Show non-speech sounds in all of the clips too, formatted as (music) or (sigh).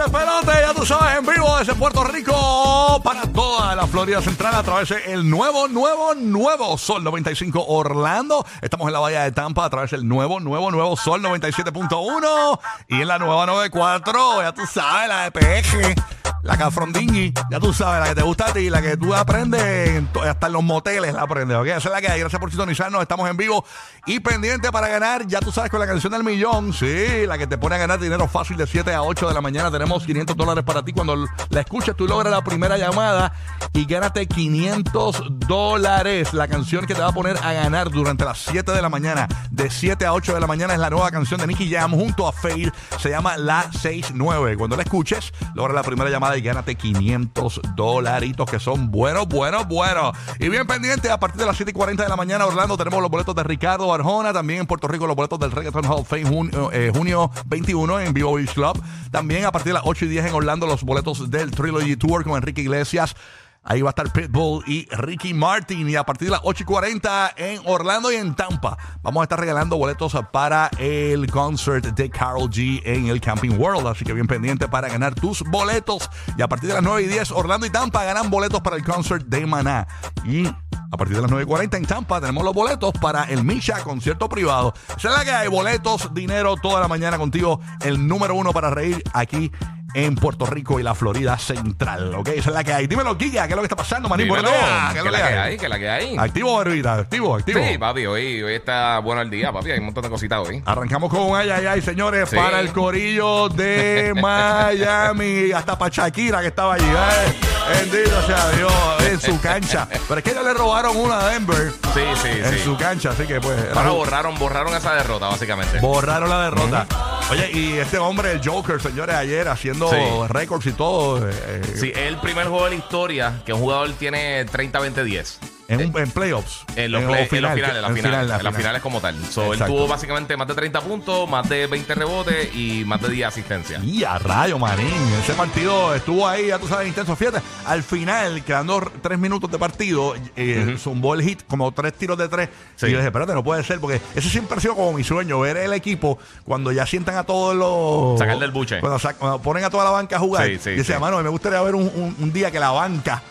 despelote, ya tú sabes, en vivo desde Puerto Rico para toda la Florida Central a través del nuevo, nuevo, nuevo Sol 95 Orlando. Estamos en la Bahía de Tampa a través del nuevo, nuevo, nuevo Sol 97.1 y en la nueva 94, ya tú sabes, la de PG. La cafrondingui, ya tú sabes, la que te gusta a ti, la que tú aprendes hasta en los moteles la aprendes, ¿ok? Esa es la que hay. Gracias por sintonizarnos, estamos en vivo y pendiente para ganar, ya tú sabes, con la canción del millón, sí, la que te pone a ganar dinero fácil de 7 a 8 de la mañana. Tenemos 500 dólares para ti. Cuando la escuches, tú logras la primera llamada y gánate 500 dólares. La canción que te va a poner a ganar durante las 7 de la mañana, de 7 a 8 de la mañana, es la nueva canción de Nicky Jam junto a Fade. Se llama La 69. Cuando la escuches, logra la primera llamada y gánate 500 dolaritos que son buenos, buenos, buenos. Y bien pendiente, a partir de las 7 y 40 de la mañana, Orlando, tenemos los boletos de Ricardo Arjona. También en Puerto Rico, los boletos del Reggaeton Hall of Fame junio, eh, junio 21 en Vivo Club. También a partir de las 8 y 10 en Orlando, los boletos del Trilogy Tour con Enrique Iglesias. Ahí va a estar Pitbull y Ricky Martin. Y a partir de las 8 y 40 en Orlando y en Tampa, vamos a estar regalando boletos para el concert de Carol G en el Camping World. Así que bien pendiente para ganar tus boletos. Y a partir de las 9 y 10, Orlando y Tampa ganan boletos para el concert de Maná. Y a partir de las 9 y 40 en Tampa tenemos los boletos para el Misha concierto privado. La que hay. Boletos, dinero toda la mañana contigo. El número uno para reír aquí en Puerto Rico y la Florida Central. Ok, esa es la que hay. Dímelo, Giga, ¿qué es lo que está pasando, manín? Dímelo, ¿Qué es la que hay? que la que hay. Activo, Barbita, activo, activo. Sí, papi, hoy, hoy está bueno el día, papi. Hay un montón de cositas hoy. Arrancamos con un ay, ay, ay, señores, Sí. para el corillo de (laughs) Miami, hasta para Shakira que estaba allí. Ay, bendito sea Dios, en su cancha. Pero es que ellos le robaron una a Denver Sí, sí, en sí. su cancha, así que pues. Ahora borraron, borraron esa derrota, básicamente. Borraron la derrota. Oye, y este hombre, el Joker, señores, ayer haciendo Sí. récords y todo. eh, eh, Sí, es el primer juego de la historia que un jugador tiene 30-20-10. En, un- en playoffs. En los, En- play- en final, los finales, en final, final, la en las final. finales como tal. So, él tuvo básicamente más de 30 puntos, más de 20 rebotes y más de 10 asistencias. Y a rayo, manín. Ese partido estuvo ahí, ya tú sabes, intenso. Fíjate, al final, quedando r- tres minutos de partido, eh, zumbó el hit, como tres tiros de tres. Sí. Y yo dije, espérate, no puede ser, porque ese siempre ha sido como mi sueño, ver el equipo cuando ya sientan a todos los. Sacar del buche. Cuando, cuando ponen a toda la banca a jugar. Sí, sí, y decía, sí. mano, me gustaría ver un, un- un día que la banca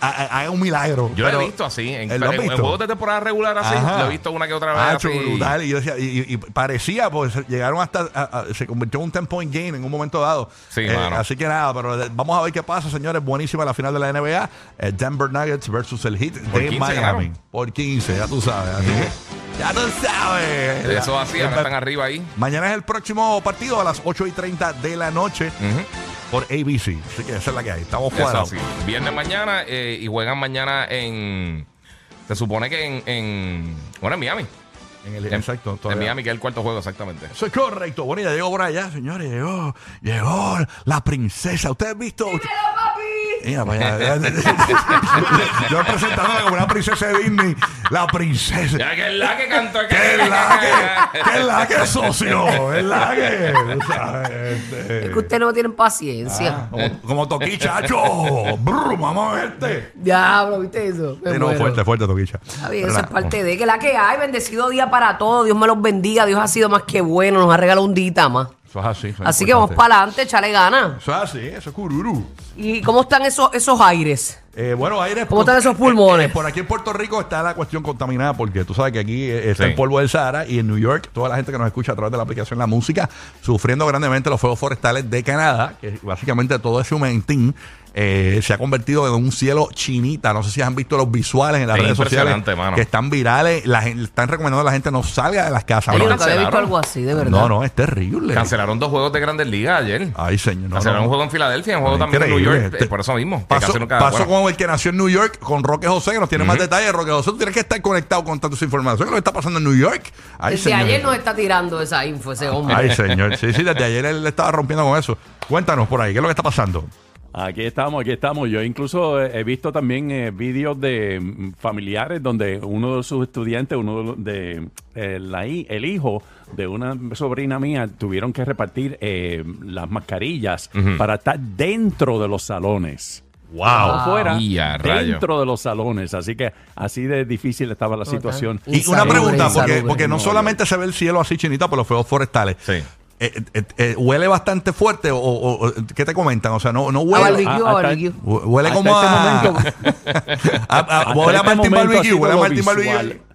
haga un milagro. Yo Pero- lo he visto así. En, ¿Eh, lo has en- en juegos de temporada regular así, Ajá. lo he visto una que otra vez. Hacho, así. brutal. Y yo decía, y, y- y parecía, pues llegaron hasta, a- a- se convirtió en un 10 point game en un momento dado. Sí, Eh, mano. así que nada, pero eh, vamos a ver qué pasa, señores. Buenísima la final de la NBA. eh, Denver Nuggets versus el Heat Por de 15 Miami. ganaron. Por 15, ya tú sabes. Así que, ya tú sabes. Eso así, ahora están arriba ahí. Mañana es el próximo partido a las 8 y 30 de la noche Ujú. por ABC. Así que esa es la que hay. Estamos Eso cuadrados. así. Viernes mañana eh, y juegan mañana en. Se supone que en. en bueno, en Miami. En el, En, exacto. en todavía. Miami, que es el cuarto juego, exactamente. Eso es correcto. Bueno, ya llegó por allá, señores. Llegó, llegó la princesa. ¿Ustedes han visto? Mira, para allá. (laughs) Yo presentándola como una princesa de Disney. La princesa. Ya que es la que cantó ¿Qué es la que? ¿Qué es la que, socio? ¿Es la que? tú sabes, este, Es que ustedes no tienen paciencia. ah, como, como Toqui, chacho. Brr, vamos a verte. Diablo, ¿viste eso? Me Sí, no, muero. fuerte, fuerte, Toquicha. Está bien, eso es parte de que la que hay. Bendecido día para todos. Dios me los bendiga. Dios ha sido más que bueno. Nos ha regalado un día más. Eso es así. eso es Así que vamos importante. para adelante, échale ganas. Eso es así, eso es cururu. ¿Y cómo están esos, esos aires? Eh, bueno, aire. ¿Cómo están esos pulmones? por aquí en Puerto Rico está la cuestión contaminada porque tú sabes que aquí eh, está Sí. el polvo del Sahara y en New York toda la gente que nos escucha a través de la aplicación La Música sufriendo grandemente los fuegos forestales de Canadá, que básicamente todo ese humentín eh, se ha convertido en un cielo chinita. No sé si han visto los visuales en las Es redes sociales impresionante, mano. que están virales. La gente, están recomendando a la gente no salga de las casas. Yo nunca había visto cancelaron. algo así, de verdad. No, no, es terrible. Cancelaron dos juegos de Grandes Ligas ayer. Ay, señor. No, Cancelaron no. un juego en Filadelfia y un juego también en New. York. Te- eh, por eso mismo. que Pasó, casi nunca- pasó bueno. con el que nació en New York, con Roque José, que nos tiene más detalles. Roque José, tú tienes que estar conectado con tanta información. ¿Qué es lo que está pasando en New York? Ay, Desde señor. ayer nos está tirando esa info ese hombre. Ay, señor. Sí, sí, desde ayer él estaba rompiendo con eso. Cuéntanos por ahí, ¿qué es lo que está pasando? Aquí estamos, aquí estamos. Yo incluso he he visto también eh, vídeos de mm, familiares donde uno de sus estudiantes, uno de, los- de, eh, la el hijo de una sobrina mía, tuvieron que repartir eh, las mascarillas para estar dentro de los salones. ¡Wow! Fuera, dentro de los salones. Así que así de difícil estaba la situación. Y una pregunta, porque, porque no No, solamente se ve el cielo así chinita por los fuegos forestales. Sí. Eh, eh, eh, huele bastante fuerte o, o- o- ¿qué te comentan? O sea, no, no A huele. barbecue, Ah, a hasta- barbecue. hu- Huele Hasta como este a, momento- (laughs) a- a- Huele a este Martín momento ha Barbecue. sido Huele a lo Martín visual. Barbecue.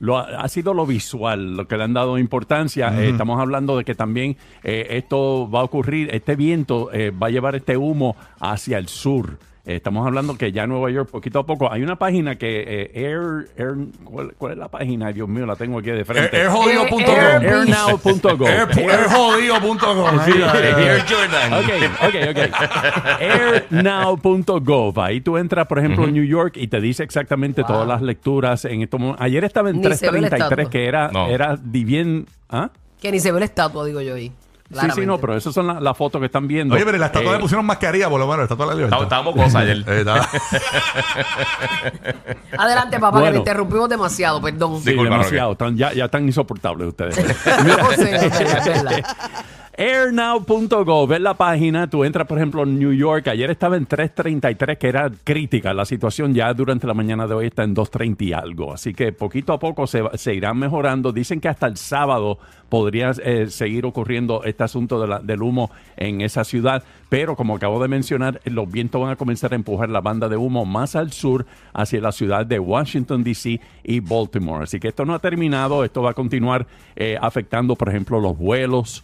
Lo ha, ha sido lo visual lo que le han dado importancia. Eh, estamos hablando de que también eh, esto va a ocurrir, este viento eh, va a llevar este humo hacia el sur. Eh, estamos hablando que ya en Nueva York, poquito a poco, hay una página que eh, Air, Air- ¿cuál, cuál es la página? Dios mío, la tengo aquí de frente. Airjodido.com. Air- Airnow.gov. Air- Airjodido.com. Air Jordan. Ok, ok, ok. Airnow.gov. Ahí tú entras, por ejemplo, en New York y te dice exactamente todas las lecturas. En estos mo- Ayer estaba en Ni se ve la 333, estatua. que era, No. era bien. ¿Ah? Que ni se ve la estatua, digo yo ahí. Sí, sí, no, pero esas son las las fotos que están viendo. Oye, pero la estatua Eh, le pusieron mascarilla, por lo menos, la estatua de la libertad. Estábamos cosas ayer. Eh, (laughs) Adelante, papá, que Bueno. le interrumpimos demasiado, perdón. Sí, Disculpa, demasiado. Están- ya, ya están insoportables ustedes. (laughs) No sé, es verdad. (laughs) Airnow.gov es la página. Tú entras, por ejemplo, en New York. Ayer estaba en 333, que era crítica. La situación ya durante la mañana de hoy está en 230 y algo. Así que poquito a poco se, se irán mejorando. Dicen que hasta el sábado podría eh, seguir ocurriendo este asunto del humo en esa ciudad. Pero como acabo de mencionar, los vientos van a comenzar a empujar la banda de humo más al sur hacia la ciudad de Washington, D.C. y Baltimore. Así que esto no ha terminado. Esto va a continuar eh, afectando, por ejemplo, los vuelos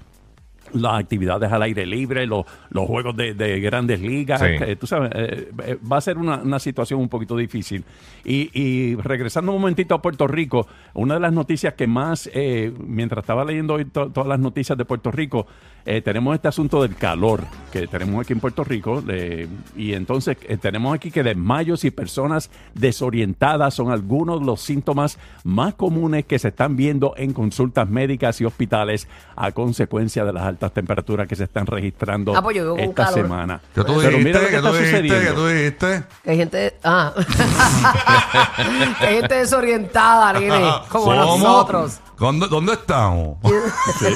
las actividades al aire libre, los, los juegos de, de grandes ligas. Sí. eh, tú sabes, eh, eh, va a ser una, una situación un poquito difícil. Y, y regresando un momentito a Puerto Rico, una de las noticias que más, eh, mientras estaba leyendo hoy to- todas las noticias de Puerto Rico, eh, tenemos este asunto del calor que tenemos aquí en Puerto Rico. y entonces tenemos aquí que desmayos y personas desorientadas son algunos de los síntomas más comunes que se están viendo en consultas médicas y hospitales a consecuencia de las altas temperaturas que se están registrando Ah, pues yo con esta calor. semana. ¿Qué tú Pero dijiste? mira lo que ¿Qué está tú dijiste? ¿Qué sucediendo. tú dijiste? Que hay gente. Ah. (laughs) que hay gente desorientada, nene. Como ¿Cómo? nosotros. ¿Dónde, dónde estamos? Sí.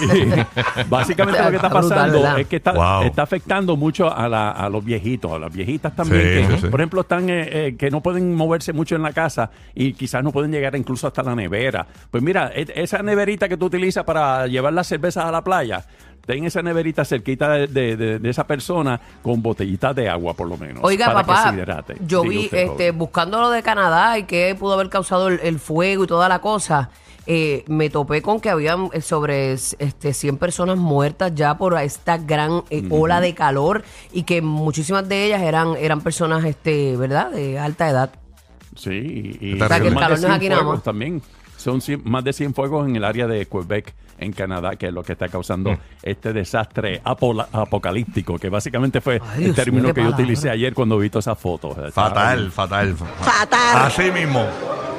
Básicamente lo que está Está (laughs) brutal, pasando ¿verdad? es que está, Wow. está afectando mucho a, la- a los viejitos, a las viejitas también, Sí, que sí, sí. por ejemplo están eh, eh, que no pueden moverse mucho en la casa y quizás no pueden llegar incluso hasta la nevera. Pues mira, e- esa neverita que tú utilizas para llevar las cervezas a la playa, ten esa neverita cerquita de, de- de- de esa persona con botellitas de agua por lo menos. Oiga, para que papá, se hidrate. yo vi, usted, este, joven. buscando lo de Canadá y qué pudo haber causado el, el fuego y toda la cosa, eh, me topé con que habían eh, sobre este, 100 personas muertas ya por esta gran eh, ola de calor y que muchísimas de ellas eran, eran personas, este, ¿verdad?, de alta edad. Sí, y, y O sea, que el calor no es 100 aquí nada más. también. Son cien- más de 100 fuegos en el área de Quebec, en Canadá, que es lo que está causando Mm. este desastre apola- apocalíptico, que básicamente fue Ay, el término que yo palabra. utilicé ayer cuando vi todas esas fotos. Fatal, fatal. Fatal. Así mismo.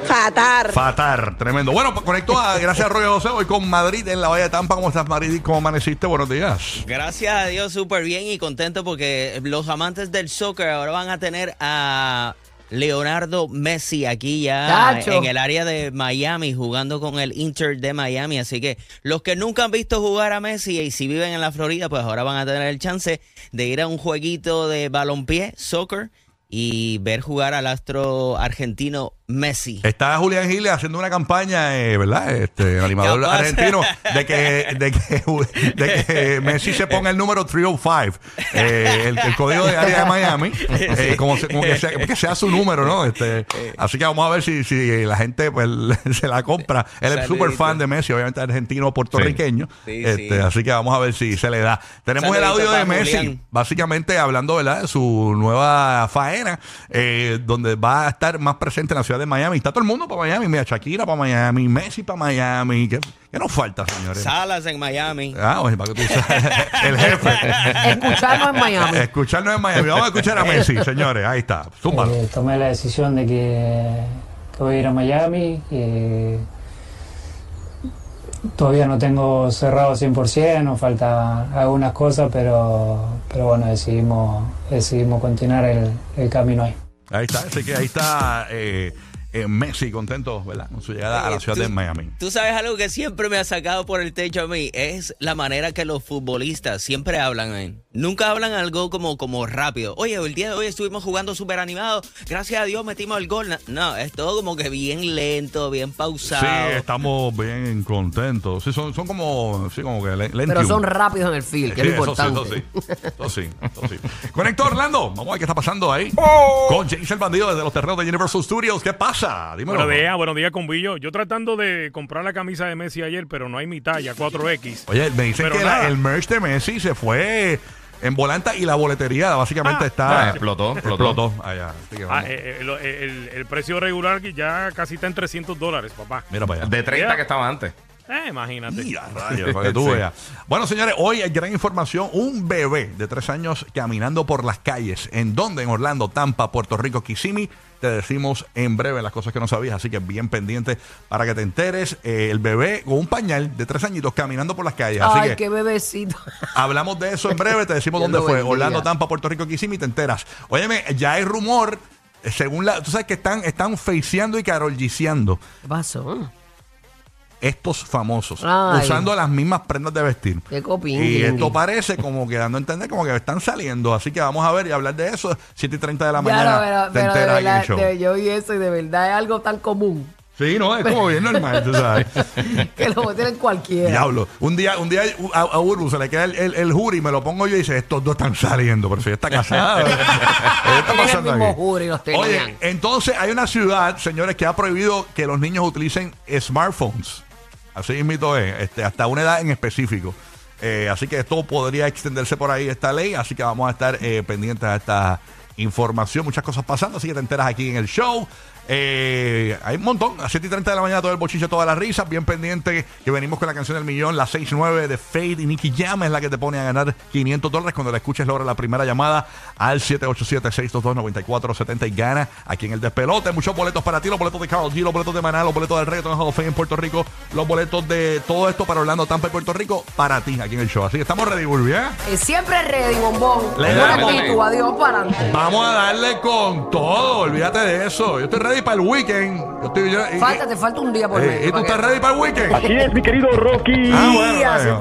Fatal. Fatal, tremendo. Bueno, pues conecto a, gracias a Roger José, hoy con Madrid en la Bahía de Tampa. ¿Cómo estás, Madrid? ¿Cómo amaneciste? Buenos días. Gracias a Dios, súper bien y contento porque los amantes del soccer ahora van a tener a Leonardo Messi aquí ya Tacho. en el área de Miami jugando con el Inter de Miami. Así que los que nunca han visto jugar a Messi y si viven en la Florida, pues ahora van a tener el chance de ir a un jueguito de balompié, soccer y ver jugar al astro argentino Messi. Está Julián Giles haciendo una campaña, eh, ¿verdad? Este, el (laughs) animador argentino, de que, de, que, de que Messi se ponga el número 305, eh, el, el código de área de Miami, eh, como, se- como que, sea, que sea su número, ¿no? Este, así que vamos a ver si, si la gente pues, (laughs) se la compra. Él es súper fan de Messi, obviamente argentino puertorriqueño. Sí, este, sí. Así que vamos a ver si se le da. Tenemos el audio de Messi, Julián. básicamente hablando, ¿verdad? De su nueva faena, eh, donde va a estar más presente en la ciudad de Miami. Está todo el mundo para Miami. Mira, Shakira para Miami, Messi para Miami. ¿Qué, qué nos falta, señores? Salas en Miami. Ah, oye, para que tú sabes. (laughs) El jefe. (laughs) Escucharnos en Miami. Escucharnos en Miami. Vamos a escuchar a Messi, (laughs) señores. Ahí está. Eh, tomé la decisión de que, que voy a ir a Miami. que todavía no tengo cerrado 100%, nos faltan algunas cosas, pero, pero bueno, decidimos, decidimos continuar el, el camino ahí. Ahí está. Así que ahí está. eh, eh, Messi contento, ¿verdad? Con su llegada a la Eh, ciudad tú- de Miami. Tú sabes algo que siempre me ha sacado por el techo a mí, es la manera que los futbolistas siempre hablan. man. Nunca hablan algo como, como rápido. Oye, el día de hoy estuvimos jugando súper animado, gracias a Dios metimos el gol. No, es todo como que bien lento, bien pausado. Sí, estamos bien contentos. Sí, son, son como, sí, como que le- Pero son rápidos en el field, que Sí, es lo eso sí, importante. eso sí, eso sí, eso sí. Conecto Orlando. Vamos a ver qué está pasando ahí. Con James el bandido desde los terrenos de Universal Studios. ¿Qué pasa? Dímelo. Buenos días, buenos días, Combillo. Yo tratando de comprar la camisa de Messi ayer, pero no hay mi talla, 4X. Oye, me dicen Pero que la- el merch de Messi se fue en volanta y la boletería básicamente Ah, está. ah, explotó, explotó. Explotó. Allá. Ah, vamos. eh, eh, el, el- el precio regular ya casi está en 300 dólares, papá. Mira para allá. De 30 Yeah. que estaba antes. Eh, imagínate. Mira, (laughs) rayos, para que tú Sí. veas. Bueno, señores, hoy hay gran información. Un bebé de tres años caminando por las calles. ¿En dónde? En Orlando, Tampa, Puerto Rico, Kissimmee. Te decimos en breve las cosas que no sabías, así que bien pendiente para que te enteres. Eh, el bebé con un pañal de tres añitos caminando por las calles. Así Ay, que qué bebecito. (laughs) hablamos de eso en breve. Te decimos Dios dónde lo fue. bendiga. Orlando, Tampa, Puerto Rico, Kissimmee. Te enteras. Óyeme, ya hay rumor. eh, Según la. Tú sabes que están, están faceando y carolgiseando ¿Qué pasó? Estos famosos Ay. usando las mismas prendas de vestir. Qué copín. Y esto parece como que dando a entender como que están saliendo. Así que vamos a ver y hablar de eso. 7 y 30 de la Ya mañana. no, pero, te pero de en el verdad, show. de- yo vi eso y de verdad es algo tan común Sí, no, es como bien normal, tú sabes. (laughs) que lo tienen cualquiera. Diablo. Un día, un día a, a Urbu se le queda el, el, el jury, me lo pongo yo y dice, estos dos están saliendo, pero si ella está casada. (laughs) ¿Qué está Tienen el pasando mismo aquí? jury, los tenían. Oye, entonces hay una ciudad, señores, que ha prohibido que los niños utilicen smartphones. Así mismo es, este, hasta una edad en específico. Eh, así que esto podría extenderse por ahí, esta ley. Así que vamos a estar eh, pendientes a esta información. Muchas cosas pasando, así que te enteras aquí en el show. Eh, hay un montón. A 7 y 30 de la mañana todo el bochiche, todas las risas. Bien pendiente que venimos con la canción del millón. La 6-9 de Fade y Nicky Jam es la que te pone a ganar 500 dólares. Cuando la escuches, logra la primera llamada al 787-622-9470 y gana aquí en el despelote. Muchos boletos para ti. Los boletos de Carl G, los boletos de Maná, los boletos del Reggaeton Hall of Fame en Puerto Rico. Los boletos de todo esto para Orlando, Tampa y Puerto Rico para ti aquí en el show. Así que estamos ready, Burby, ¿eh? Siempre ready, bombón. Le damos. adiós para. Vamos a darle con todo. Olvídate de eso. Yo estoy ready para el weekend. Yo estoy, yo- y- Falta, te falta un día por eh, medio. ¿Y tú estás ready para el weekend? Así es, mi querido Rocky. Ah, bueno.